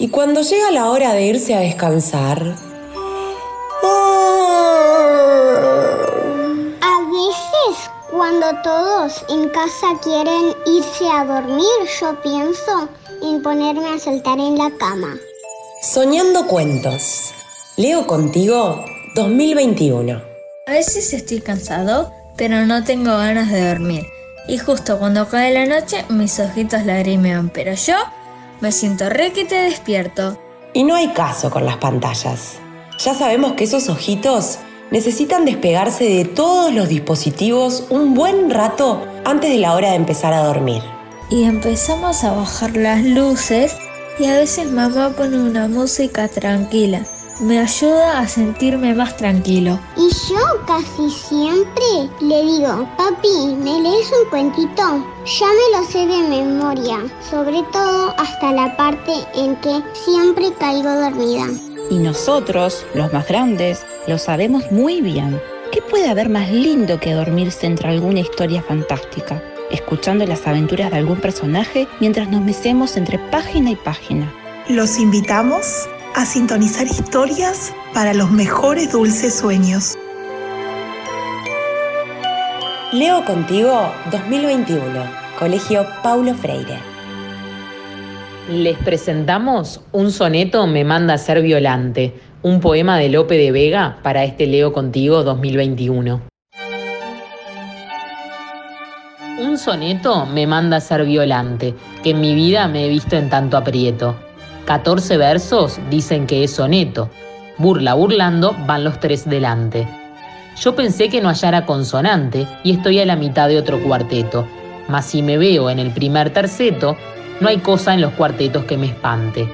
Y cuando llega la hora de irse a descansar... A veces, cuando todos en casa quieren irse a dormir, yo pienso en ponerme a saltar en la cama. Soñando cuentos. Leo contigo 2021. A veces estoy cansado, pero no tengo ganas de dormir. Y justo cuando cae la noche, mis ojitos lagrimean, pero yo me siento re que te despierto. Y no hay caso con las pantallas. Ya sabemos que esos ojitos necesitan despegarse de todos los dispositivos un buen rato antes de la hora de empezar a dormir. Y empezamos a bajar las luces y a veces mamá pone una música tranquila me ayuda a sentirme más tranquilo. Y yo casi siempre le digo, papi, ¿me lees un cuentito? Ya me lo sé de memoria, sobre todo hasta la parte en que siempre caigo dormida. Y nosotros, los más grandes, lo sabemos muy bien. ¿Qué puede haber más lindo que dormirse entre alguna historia fantástica? escuchando las aventuras de algún personaje mientras nos mecemos entre página y página. Los invitamos a sintonizar historias para los mejores dulces sueños. Leo contigo 2021, Colegio Paulo Freire. Les presentamos un soneto Me manda a ser violante, un poema de Lope de Vega para este Leo contigo 2021. Un soneto me manda a ser violante, que en mi vida me he visto en tanto aprieto 14 versos dicen que es soneto. Burla burlando van los tres delante. Yo pensé que no hallara consonante y estoy a la mitad de otro cuarteto. Mas si me veo en el primer terceto, no hay cosa en los cuartetos que me espante.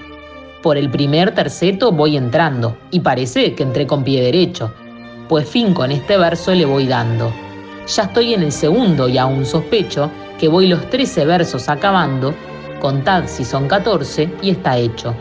Por el primer terceto voy entrando y parece que entré con pie derecho, pues fin con este verso le voy dando. Ya estoy en el segundo y aún sospecho que voy los 13 versos acabando Contad si son 14 y está hecho.